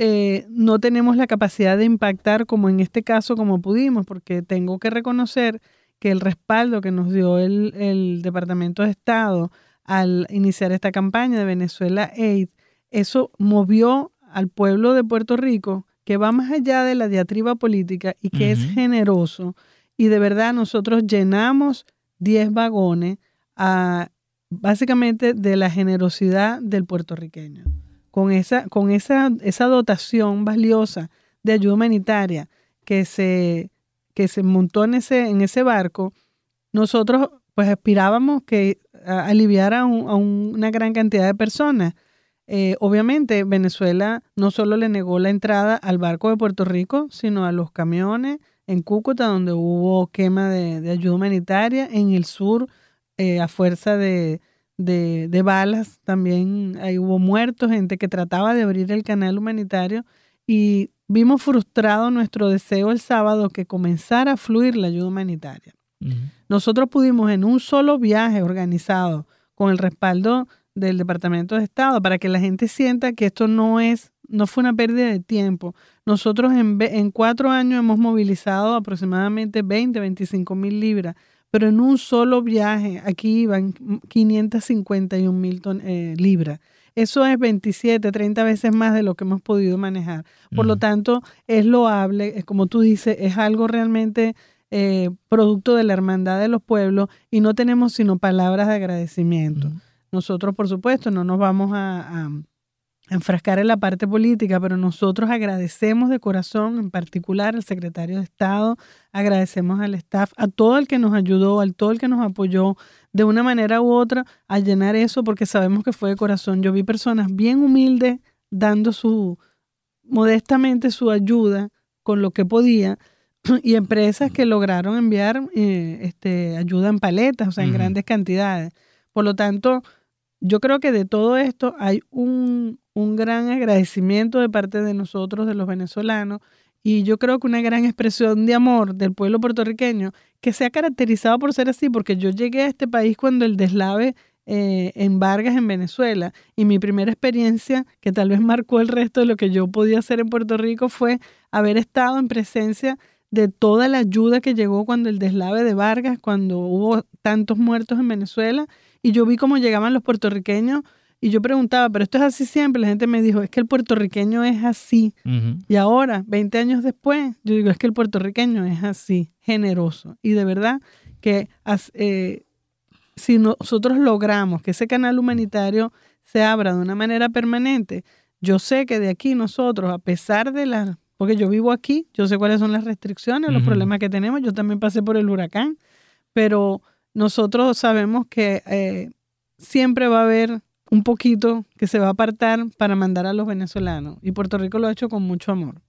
eh, no tenemos la capacidad de impactar como en este caso como pudimos, porque tengo que reconocer que el respaldo que nos dio el, Departamento de Estado al iniciar esta campaña de Venezuela Aid, eso movió al pueblo de Puerto Rico que va más allá de la diatriba política y que es generoso. Y de verdad nosotros llenamos 10 vagones a, básicamente de la generosidad del puertorriqueño con esa, con esa, esa dotación valiosa de ayuda humanitaria que se, que se montó en ese, en ese barco, nosotros pues aspirábamos que aliviara a, una gran cantidad de personas. Eh, obviamente Venezuela no solo le negó la entrada al barco de Puerto Rico, sino a los camiones en Cúcuta, donde hubo quema de, ayuda humanitaria, en el sur, eh, a fuerza de, de, balas, también ahí hubo muertos, gente que trataba de abrir el canal humanitario y vimos frustrado nuestro deseo el sábado que comenzara a fluir la ayuda humanitaria. Nosotros pudimos en un solo viaje organizado con el respaldo del Departamento de Estado para que la gente sienta que esto no es no fue una pérdida de tiempo. Nosotros en, en cuatro años hemos movilizado aproximadamente 20, 25 mil libras pero en un solo viaje, aquí iban 551 mil eh, libras. Eso es 27, 30 veces más de lo que hemos podido manejar. Por lo tanto, es loable, como tú dices, es algo realmente eh, producto de la hermandad de los pueblos y no tenemos sino palabras de agradecimiento. Nosotros, por supuesto, no nos vamos a, enfrascar en la parte política, pero nosotros agradecemos de corazón, en particular al secretario de Estado, agradecemos al staff, a todo el que nos ayudó, al todo el que nos apoyó de una manera u otra a llenar eso, porque sabemos que fue de corazón. Yo vi personas bien humildes dando su, modestamente su ayuda con lo que podía [CLEARS THROAT] y empresas que lograron enviar eh, este, ayuda en paletas, o sea, en grandes cantidades. Por lo tanto, yo creo que de todo esto hay un, un gran agradecimiento de parte de nosotros, de los venezolanos, y yo creo que una gran expresión de amor del pueblo puertorriqueño que se ha caracterizado por ser así, porque yo llegué a este país cuando el deslave eh, en Vargas, en Venezuela, y mi primera experiencia, que tal vez marcó el resto de lo que yo podía hacer en Puerto Rico, fue haber estado en presencia de toda la ayuda que llegó cuando el deslave de Vargas, cuando hubo tantos muertos en Venezuela, y yo vi cómo llegaban los puertorriqueños y yo preguntaba, pero esto es así siempre. La gente me dijo, es que el puertorriqueño es así. Y ahora, 20 años después, yo digo, es que el puertorriqueño es así, generoso. Y de verdad que eh, si nosotros logramos que ese canal humanitario se abra de una manera permanente, yo sé que de aquí nosotros, a pesar de las, porque yo vivo aquí, yo sé cuáles son las restricciones, los problemas que tenemos, yo también pasé por el huracán, pero nosotros sabemos que eh, siempre va a haber un poquito que se va a apartar para mandar a los venezolanos. Y Puerto Rico lo ha hecho con mucho amor.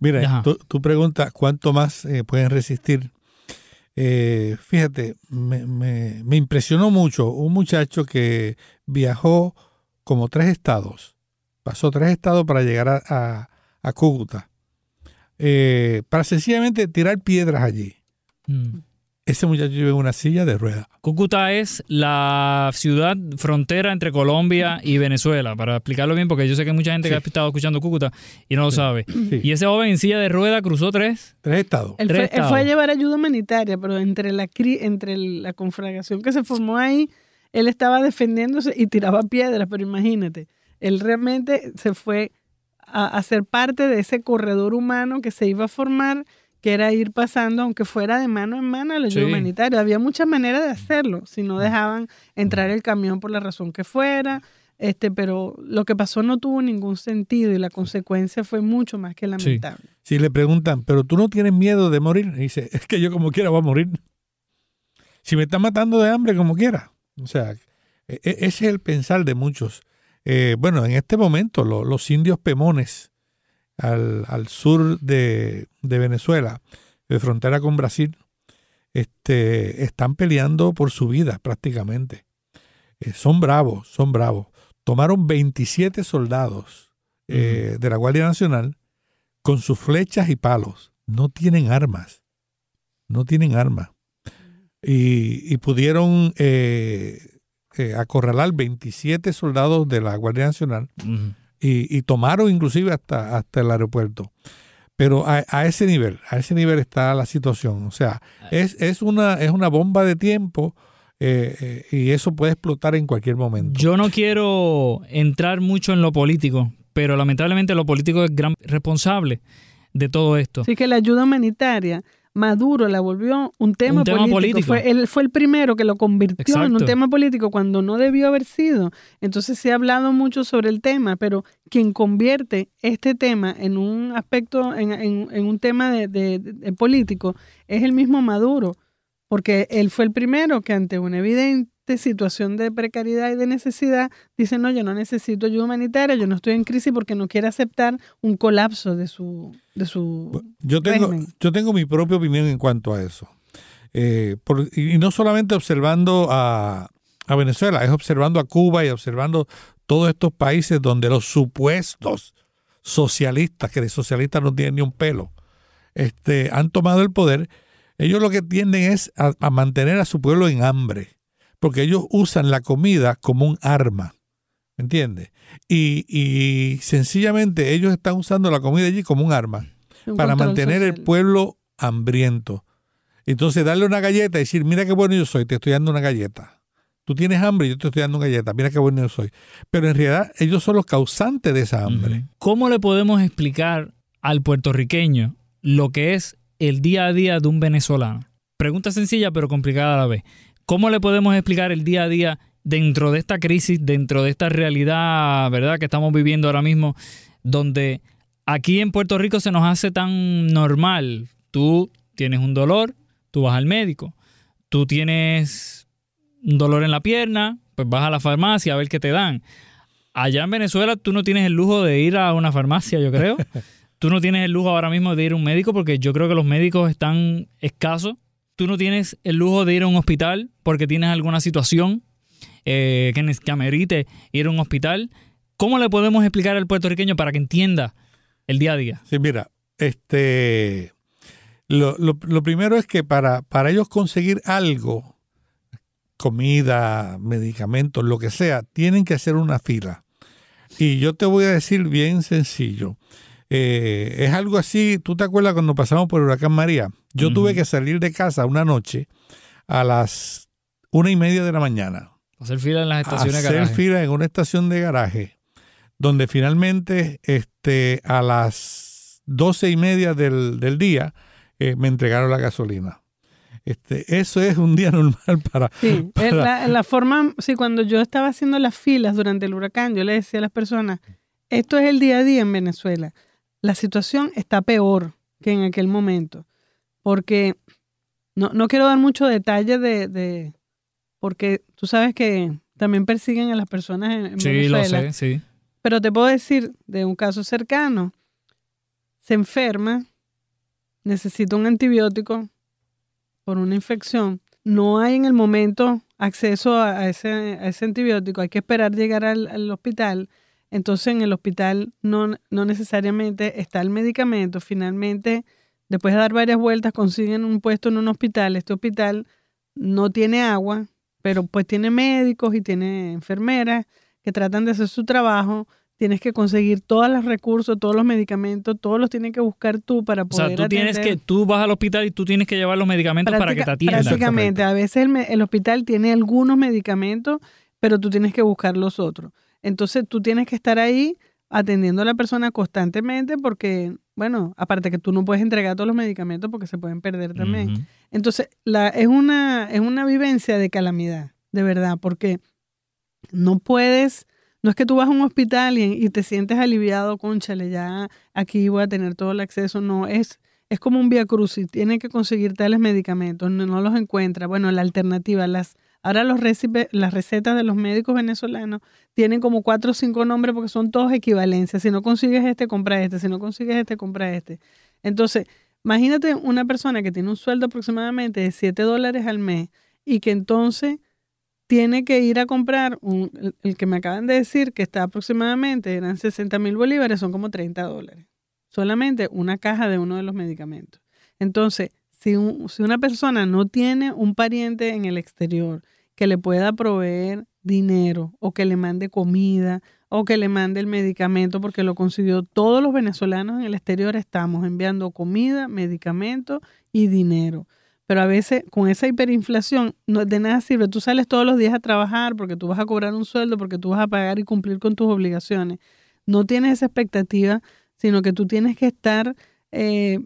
Mira, tú, preguntas cuánto más eh, pueden resistir. Eh, fíjate, me, impresionó mucho un muchacho que viajó como tres estados, pasó tres estados para llegar a, a, Cúcuta, eh, para sencillamente tirar piedras allí. Mm. Ese muchacho vive en una silla de ruedas. Cúcuta es la ciudad frontera entre Colombia y Venezuela, para explicarlo bien, porque yo sé que hay mucha gente que ha estado escuchando Cúcuta y no lo sabe. Y ese joven en silla de ruedas cruzó tres. Tres estados. Él, fue, a llevar ayuda humanitaria, pero entre la, entre la conflagración que se formó ahí, él estaba defendiéndose y tiraba piedras, pero imagínate, él realmente se fue a, a ser parte de ese corredor humano que se iba a formar que era ir pasando, aunque fuera de mano en mano, la ayuda humanitaria. Había muchas maneras de hacerlo, si no dejaban entrar el camión por la razón que fuera, este, pero lo que pasó no tuvo ningún sentido y la consecuencia fue mucho más que lamentable. Si le preguntan, pero tú no tienes miedo de morir, dice, es que yo como quiera voy a morir. Si me está matando de hambre, como quiera. O sea, e, e, ese es el pensar de muchos. Eh, bueno, en este momento los indios pemones al, al sur de, de, Venezuela, de frontera con Brasil, este, están peleando por su vida prácticamente. Eh, son bravos, son bravos. Tomaron 27 soldados eh, de la Guardia Nacional con sus flechas y palos. No tienen armas. No tienen armas. Y, y pudieron eh, acorralar 27 soldados de la Guardia Nacional y, tomaron inclusive hasta, hasta el aeropuerto. Pero a, ese nivel, a ese nivel está la situación. O sea, es, es, una, es una bomba de tiempo eh, eh, y eso puede explotar en cualquier momento. Yo no quiero entrar mucho en lo político, pero lamentablemente lo político es gran responsable de todo esto. Sí, que la ayuda humanitaria Maduro la volvió un tema, político. Fue, él fue el primero que lo convirtió en un tema político cuando no debió haber sido. Entonces se ha hablado mucho sobre el tema, pero quien convierte este tema en un aspecto, en, un tema de político, es el mismo Maduro, porque él fue el primero que ante una evidente situación de precariedad y de necesidad, dice, no, yo no necesito ayuda humanitaria, yo no estoy en crisis porque no quiere aceptar un colapso de su, de su yo tengo, Yo tengo mi propia opinión en cuanto a eso. Eh, y no solamente observando a, a Venezuela, es observando a Cuba y observando todos estos países donde los supuestos socialistas, que de socialistas no tienen ni un pelo, este, han tomado el poder, ellos lo que tienden es a mantener a su pueblo en hambre porque ellos usan la comida como un arma. ¿Me entiendes? Y, sencillamente ellos están usando la comida allí como un arma para mantener el pueblo hambriento. Entonces darle una galleta y decir, mira qué bueno yo soy, te estoy dando una galleta. Tú tienes hambre y yo te estoy dando una galleta, mira qué bueno yo soy. Pero en realidad ellos son los causantes de esa hambre. ¿Cómo le podemos explicar al puertorriqueño lo que es el día a día de un venezolano? Pregunta sencilla pero complicada a la vez. ¿Cómo le podemos explicar el día a día dentro de esta crisis, dentro de esta realidad, ¿verdad?, que estamos viviendo ahora mismo, donde aquí en Puerto Rico se nos hace tan normal. Tú tienes un dolor, tú vas al médico. Tú tienes un dolor en la pierna, pues vas a la farmacia a ver qué te dan. Allá en Venezuela tú no tienes el lujo de ir a una farmacia, yo creo. [LAUGHS] tú no tienes el lujo ahora mismo de ir a un médico porque yo creo que los médicos están escasos. Tú no tienes el lujo de ir a un hospital porque tienes alguna situación eh, que, que amerite ir a un hospital. ¿Cómo le podemos explicar al puertorriqueño para que entienda el día a día? Sí, mira, este, lo, lo, lo primero es que para, para ellos conseguir algo, comida, medicamentos, lo que sea, tienen que hacer una fila. Y yo te voy a decir bien sencillo. Eh, es algo así, ¿tú te acuerdas cuando pasamos por el huracán María? Yo tuve que salir de casa una noche a las una y media de la mañana. Hacer fila en las estaciones de hacer garaje. fila en una estación de garaje, donde finalmente este, a las doce y media del, del día eh, me entregaron la gasolina. Este, eso es un día [LAUGHS] normal para... Sí, para- es la, la forma, sí, cuando yo estaba haciendo las filas durante el huracán, yo le decía a las personas, esto es el día a día en Venezuela. La situación está peor que en aquel momento, porque no, no quiero dar mucho detalle de, de- porque tú sabes que también persiguen a las personas en, en Sí, Venezuela. lo sé, sí. Pero te puedo decir de un caso cercano. Se enferma, necesita un antibiótico por una infección. No hay en el momento acceso a, a ese, a ese antibiótico. Hay que esperar llegar al, al hospital. Entonces en el hospital no, no necesariamente está el medicamento. Finalmente, después de dar varias vueltas, consiguen un puesto en un hospital. Este hospital no tiene agua, pero pues tiene médicos y tiene enfermeras que tratan de hacer su trabajo. Tienes que conseguir todos los recursos, todos los medicamentos, todos los tienes que buscar tú para O poder sea, tú tienes que, tú vas al hospital y tú tienes que llevar los medicamentos para que te atiendan. Prácticamente, a veces el, el hospital tiene algunos medicamentos, pero tú tienes que buscar los otros. Entonces tú tienes que estar ahí atendiendo a la persona constantemente porque, bueno, aparte que tú no puedes entregar todos los medicamentos porque se pueden perder también. Entonces, la, es, una, es una vivencia de calamidad, de verdad, porque no puedes, no es que tú vas a un hospital y, y te sientes aliviado, conchale, ya aquí voy a tener todo el acceso, no, es, es como un vía crucis, tiene que conseguir tales medicamentos, no, no los encuentra. Bueno, la alternativa, las, ahora los las recetas de los médicos venezolanos tienen como cuatro o cinco nombres porque son todos equivalencias. Si no consigues este, compra este, si no consigues este, compra este. Entonces, imagínate una persona que tiene un sueldo aproximadamente de 7 dólares al mes y que entonces tiene que ir a comprar el, el que me acaban de decir que está aproximadamente, eran 60 mil bolívares, son como 30 dólares. Solamente una caja de uno de los medicamentos. Entonces, si, un- si una persona no tiene un pariente en el exterior que le pueda proveer dinero o que le mande comida o que le mande el medicamento porque lo consiguió, todos los venezolanos en el exterior estamos enviando comida, medicamento y dinero. Pero a veces con esa hiperinflación no, de nada sirve. Tú sales todos los días a trabajar porque tú vas a cobrar un sueldo, porque tú vas a pagar y cumplir con tus obligaciones. No tienes esa expectativa, sino que tú tienes que estar eh,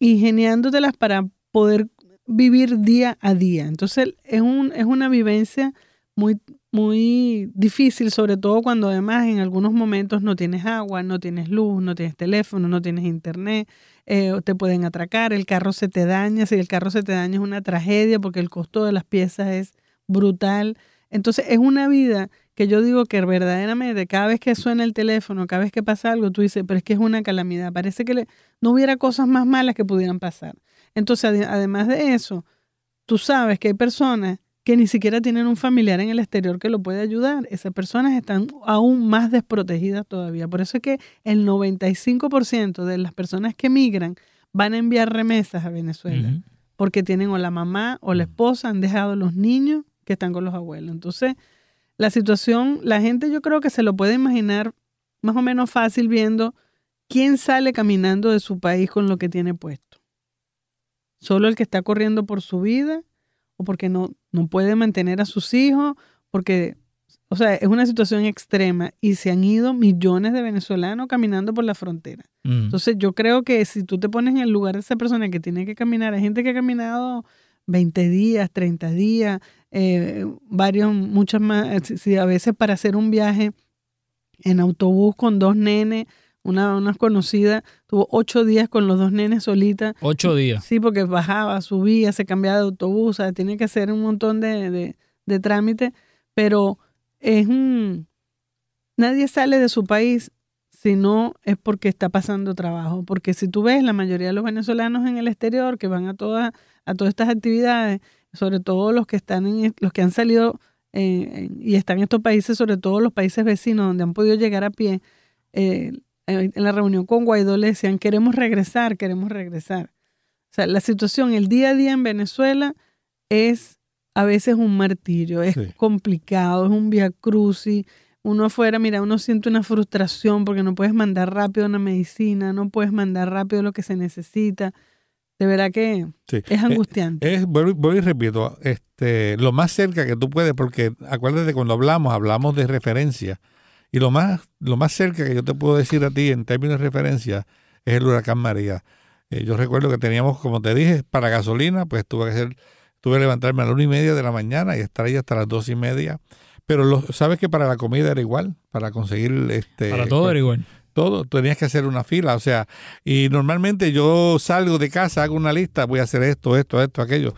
ingeniándotelas para poder vivir día a día. Entonces es, un, es una vivencia muy, muy difícil, sobre todo cuando además en algunos momentos no tienes agua, no tienes luz, no tienes teléfono, no tienes internet, eh, te pueden atracar, el carro se te daña, si el carro se te daña es una tragedia porque el costo de las piezas es brutal. Entonces es una vida que yo digo que verdaderamente cada vez que suena el teléfono, cada vez que pasa algo, tú dices, pero es que es una calamidad, parece que le- no hubiera cosas más malas que pudieran pasar. Entonces, ade- además de eso, tú sabes que hay personas que ni siquiera tienen un familiar en el exterior que lo puede ayudar. Esas personas están aún más desprotegidas todavía. Por eso es que el 95% de las personas que migran van a enviar remesas a Venezuela, porque tienen o la mamá o la esposa, han dejado los niños que están con los abuelos. Entonces, la situación, la gente yo creo que se lo puede imaginar más o menos fácil viendo quién sale caminando de su país con lo que tiene puesto. Solo el que está corriendo por su vida o porque no, no puede mantener a sus hijos, porque, o sea, es una situación extrema y se han ido millones de venezolanos caminando por la frontera. Mm. Entonces yo creo que si tú te pones en el lugar de esa persona que tiene que caminar, hay gente que ha caminado 20 días, 30 días, eh, varios, muchas más, si a veces para hacer un viaje en autobús con dos nenes, una, una conocida tuvo ocho días con los dos nenes solita. Ocho días. Sí, porque bajaba, subía, se cambiaba de autobús, tiene que hacer un montón de, de, de trámites, pero es un... Nadie sale de su país si no es porque está pasando trabajo. Porque si tú ves la mayoría de los venezolanos en el exterior que van a todas, a todas estas actividades, sobre todo los que están en, los que han salido eh, y están en estos países, sobre todo los países vecinos donde han podido llegar a pie, eh, en la reunión con Guaidó le decían, queremos regresar, queremos regresar. O sea, la situación, el día a día en Venezuela es a veces un martirio, es complicado, es un via crucis. Uno afuera, mira, uno siente una frustración porque no puedes mandar rápido una medicina, no puedes mandar rápido lo que se necesita. De verdad que es angustiante. Es, voy, y repito, este, lo más cerca que tú puedes, porque acuérdate cuando hablamos, hablamos de referencia. Y lo más, lo más cerca que yo te puedo decir a ti en términos de referencia es el huracán María. Eh, yo recuerdo que teníamos, como te dije, para gasolina, pues tuve que hacer, tuve que levantarme a la una y media de la mañana y estar ahí hasta las dos y media. Pero lo, sabes que para la comida era igual, para conseguir este. Para todo era igual. Todo, tenías que hacer una fila, o sea, y normalmente yo salgo de casa, hago una lista, voy a hacer esto, esto, esto, aquello.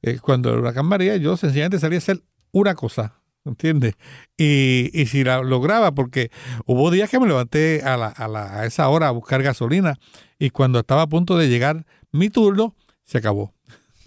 Eh, cuando el huracán María, yo sencillamente salía a hacer una cosa, ¿entiendes? Y, y si la lograba, porque hubo días que me levanté a, la, a, la, a esa hora a buscar gasolina y cuando estaba a punto de llegar mi turno, se acabó.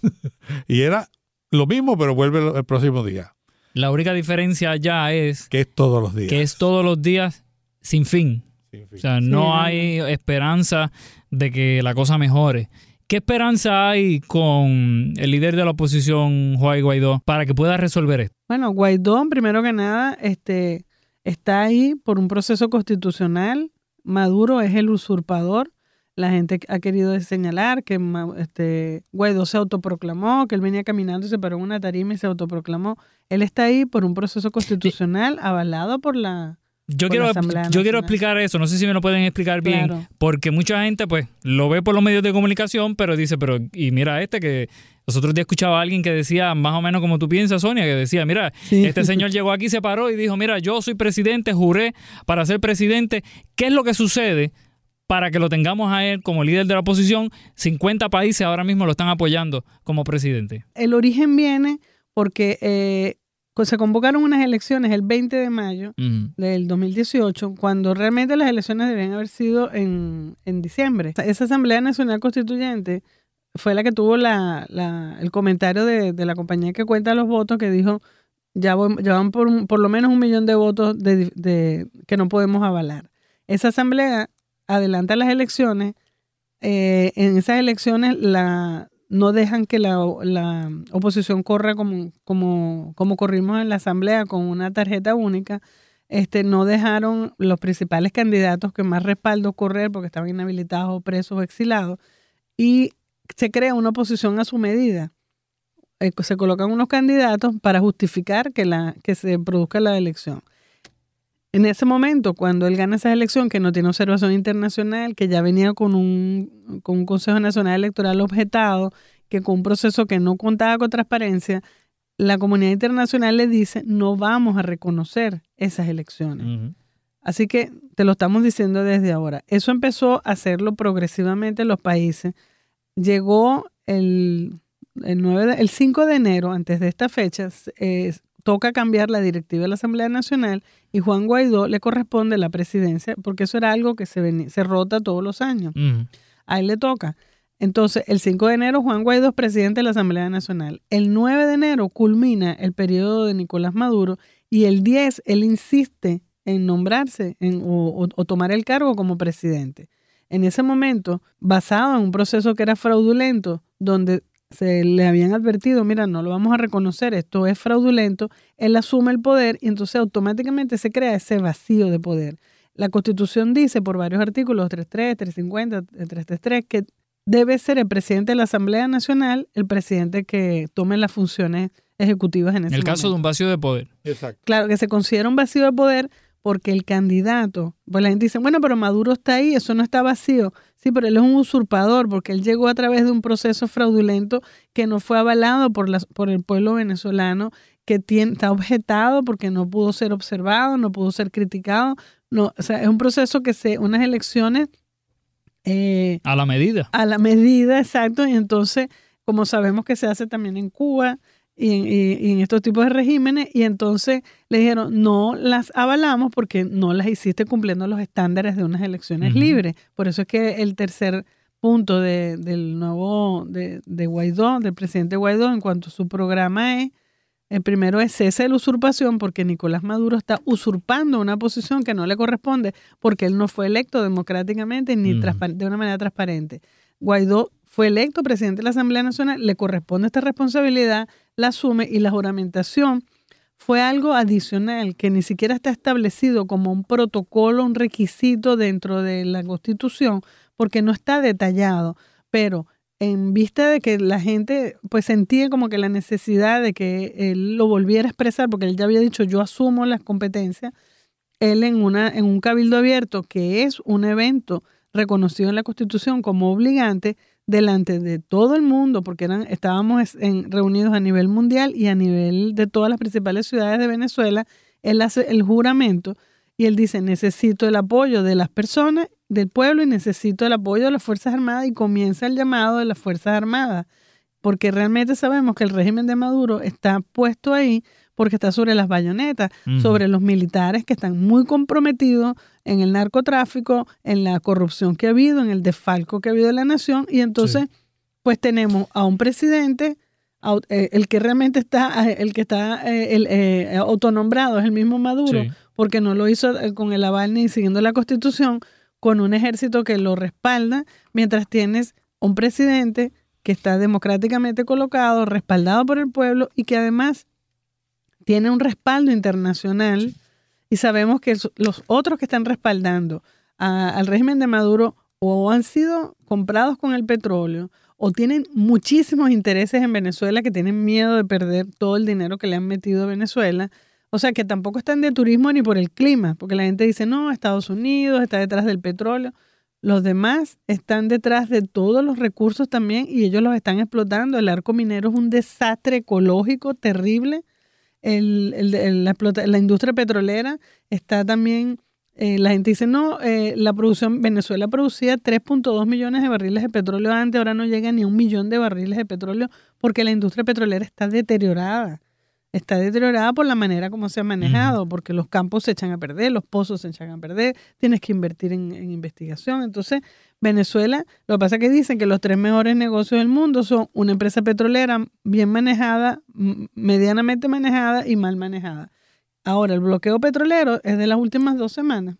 [LAUGHS] y era lo mismo, pero vuelve el próximo día. La única diferencia ya es... Que es todos los días. Que es todos los días sin fin. Sin fin. O sea, no sí. hay esperanza de que la cosa mejore. ¿Qué esperanza hay con el líder de la oposición, Juan Guaidó, para que pueda resolver esto? Bueno, Guaidó, primero que nada, este, está ahí por un proceso constitucional. Maduro es el usurpador. La gente ha querido señalar que este, Guaidó se autoproclamó, que él venía caminando y se paró en una tarima y se autoproclamó. Él está ahí por un proceso constitucional avalado por la, yo quiero, yo quiero explicar eso, no sé si me lo pueden explicar bien, claro. porque mucha gente pues lo ve por los medios de comunicación, pero dice, pero y mira este que los otros días escuchaba a alguien que decía, más o menos como tú piensas, Sonia, que decía, mira, sí. este señor llegó aquí, se paró y dijo, mira, yo soy presidente, juré para ser presidente, ¿qué es lo que sucede? para que lo tengamos a él como líder de la oposición, 50 países ahora mismo lo están apoyando como presidente. El origen viene porque eh, se convocaron unas elecciones el 20 de mayo uh -huh. del 2018, cuando realmente las elecciones debían haber sido en, en diciembre. Esa Asamblea Nacional Constituyente fue la que tuvo la, la, el comentario de, de, la compañía que cuenta los votos que dijo, ya, voy, ya van por, por, lo menos un millón de votos de, de, que no podemos avalar. Esa asamblea adelanta las elecciones. Eh, en esas elecciones la, no dejan que la, la oposición corra como, como, como, corrimos en la asamblea con una tarjeta única. Este, no dejaron los principales candidatos que más respaldo correr porque estaban inhabilitados o presos o exilados. Y se crea una oposición a su medida. Eh, se colocan unos candidatos para justificar que, la, que se produzca la elección. En ese momento, cuando él gana esa elección, que no tiene observación internacional, que ya venía con un, con un Consejo Nacional Electoral objetado, que con un proceso que no contaba con transparencia, la comunidad internacional le dice, no vamos a reconocer esas elecciones. Uh -huh. Así que te lo estamos diciendo desde ahora. Eso empezó a hacerlo progresivamente en los países. Llegó el, el, 9 de, el 5 de enero, antes de esta fecha, eh, toca cambiar la directiva de la Asamblea Nacional y Juan Guaidó le corresponde la presidencia, porque eso era algo que se, venía, se rota todos los años. Uh-huh. A él le toca. Entonces, el 5 de enero, Juan Guaidó es presidente de la Asamblea Nacional. El 9 de enero culmina el periodo de Nicolás Maduro y el 10 él insiste en nombrarse en, o, o tomar el cargo como presidente. En ese momento, basado en un proceso que era fraudulento, donde se le habían advertido, mira, no lo vamos a reconocer, esto es fraudulento, él asume el poder y entonces automáticamente se crea ese vacío de poder. La Constitución dice por varios artículos, 3.3, 350, 333, que debe ser el presidente de la Asamblea Nacional el presidente que tome las funciones ejecutivas en ese En el momento. caso de un vacío de poder. Exacto. Claro, que se considera un vacío de poder porque el candidato, pues la gente dice, bueno, pero Maduro está ahí, eso no está vacío. Sí, pero él es un usurpador porque él llegó a través de un proceso fraudulento que no fue avalado por, las, por el pueblo venezolano que tiene, está objetado porque no pudo ser observado, no pudo ser criticado. No, o sea, es un proceso que se, unas elecciones eh, a la medida. A la medida, exacto. Y entonces, como sabemos que se hace también en Cuba y en, estos tipos de regímenes, y entonces le dijeron, no las avalamos porque no las hiciste cumpliendo los estándares de unas elecciones libres. Por eso es que el tercer punto de, del nuevo, de, de Guaidó, del presidente Guaidó, en cuanto a su programa es el primero es cese de la usurpación porque Nicolás Maduro está usurpando una posición que no le corresponde porque él no fue electo democráticamente ni de una manera transparente. Guaidó fue electo presidente de la Asamblea Nacional, le corresponde esta responsabilidad, la asume y la juramentación fue algo adicional que ni siquiera está establecido como un protocolo, un requisito dentro de la Constitución, porque no está detallado, pero en vista de que la gente pues sentía como que la necesidad de que él lo volviera a expresar, porque él ya había dicho yo asumo las competencias, él en, una, en un cabildo abierto, que es un evento reconocido en la Constitución como obligante, delante de todo el mundo, porque eran, estábamos en, reunidos a nivel mundial y a nivel de todas las principales ciudades de Venezuela, él hace el juramento y él dice, necesito el apoyo de las personas del pueblo y necesito el apoyo de las Fuerzas Armadas y comienza el llamado de las Fuerzas Armadas, porque realmente sabemos que el régimen de Maduro está puesto ahí porque está sobre las bayonetas, sobre los militares que están muy comprometidos en el narcotráfico, en la corrupción que ha habido, en el desfalco que ha habido en la nación, y entonces pues tenemos a un presidente, eh, el que realmente está, el que está eh, el, eh, autonombrado es el mismo Maduro, porque no lo hizo con el aval ni siguiendo la constitución, con un ejército que lo respalda, mientras tienes un presidente que está democráticamente colocado, respaldado por el pueblo y que además tiene un respaldo internacional y sabemos que los otros que están respaldando al régimen de Maduro o han sido comprados con el petróleo o tienen muchísimos intereses en Venezuela que tienen miedo de perder todo el dinero que le han metido a Venezuela o sea, que tampoco están de turismo ni por el clima, porque la gente dice, no, Estados Unidos está detrás del petróleo. Los demás están detrás de todos los recursos también y ellos los están explotando. El arco minero es un desastre ecológico terrible. La, industria petrolera está también, eh, la gente dice, no, eh, la producción, Venezuela producía 3.2 millones de barriles de petróleo antes, ahora no llega ni a un millón de barriles de petróleo porque la industria petrolera está deteriorada está deteriorada por la manera como se ha manejado, porque los campos se echan a perder, los pozos se echan a perder, tienes que invertir en, investigación. Entonces, Venezuela, lo que pasa es que dicen que los tres mejores negocios del mundo son una empresa petrolera bien manejada, medianamente manejada y mal manejada. Ahora, el bloqueo petrolero es de las últimas dos semanas.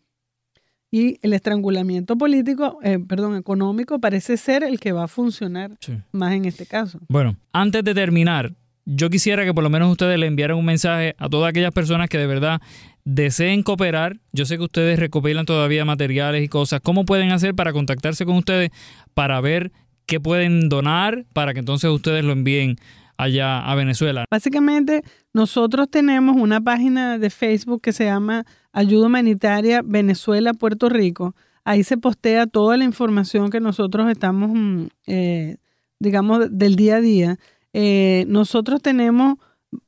Y el estrangulamiento político, eh, perdón, económico, parece ser el que va a funcionar más en este caso. Bueno, antes de terminar, yo quisiera que por lo menos ustedes le enviaran un mensaje a todas aquellas personas que de verdad deseen cooperar. Yo sé que ustedes recopilan todavía materiales y cosas. ¿Cómo pueden hacer para contactarse con ustedes para ver qué pueden donar para que entonces ustedes lo envíen allá a Venezuela? Básicamente, nosotros tenemos una página de Facebook que se llama Ayuda Humanitaria Venezuela Puerto Rico. Ahí se postea toda la información que nosotros estamos, mm, eh, digamos, del día a día. Eh, nosotros tenemos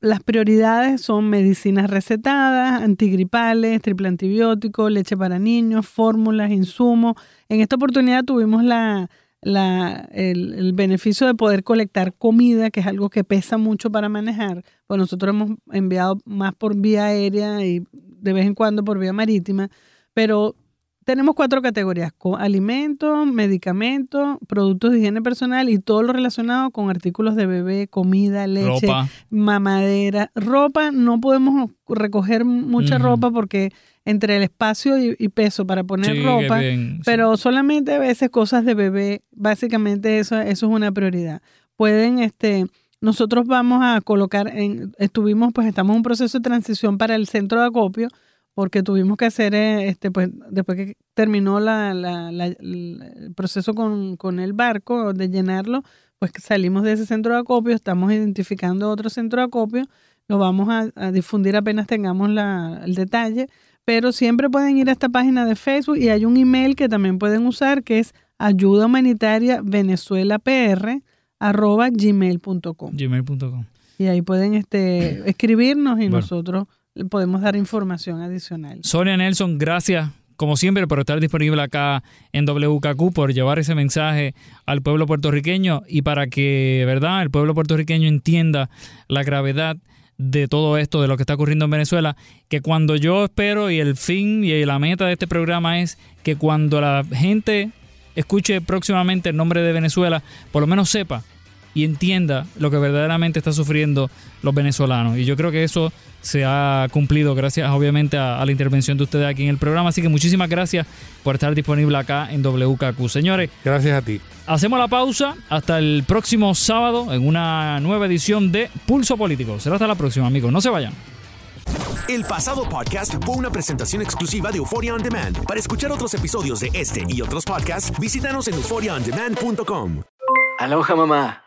las prioridades son medicinas recetadas, antigripales, triple antibiótico, leche para niños, fórmulas, insumos. En esta oportunidad tuvimos la, el, beneficio de poder colectar comida, que es algo que pesa mucho para manejar. Pues nosotros hemos enviado más por vía aérea y de vez en cuando por vía marítima, pero tenemos cuatro categorías, alimentos, medicamentos, productos de higiene personal y todo lo relacionado con artículos de bebé, comida, leche, mamadera, ropa. No podemos recoger mucha ropa porque entre el espacio y, peso para poner ropa, pero solamente a veces cosas de bebé, básicamente eso, eso es una prioridad. Pueden, este, nosotros vamos a colocar, en, estuvimos, pues estamos en un proceso de transición para el centro de acopio, porque tuvimos que hacer, eh, este, pues, después que terminó la, el proceso con, el barco de llenarlo, pues salimos de ese centro de acopio, estamos identificando otro centro de acopio, lo vamos a, difundir apenas tengamos el detalle, pero siempre pueden ir a esta página de Facebook y hay un email que también pueden usar que es ayuda humanitaria venezuela pr arroba gmail.com. Gmail.com. Y ahí pueden este, escribirnos y nosotros podemos dar información adicional. Sonia Nelson, gracias como siempre, por estar disponible acá en WKQ, por llevar ese mensaje al pueblo puertorriqueño y para que, ¿verdad?, el pueblo puertorriqueño entienda la gravedad de todo esto, de lo que está ocurriendo en Venezuela, que cuando yo espero y el fin y la meta de este programa es que cuando la gente escuche próximamente el nombre de Venezuela, por lo menos sepa y entienda lo que verdaderamente está sufriendo los venezolanos. Y yo creo que eso se ha cumplido gracias obviamente a, la intervención de ustedes aquí en el programa. Así que muchísimas gracias por estar disponible acá en WKQ. Señores, gracias a ti. Hacemos la pausa hasta el próximo sábado en una nueva edición de Pulso Político. Será hasta la próxima, amigos. No se vayan. El pasado podcast fue una presentación exclusiva de Euphoria On Demand. Para escuchar otros episodios de este y otros podcasts, visítanos en euphoriaondemand.com. Aloha mamá.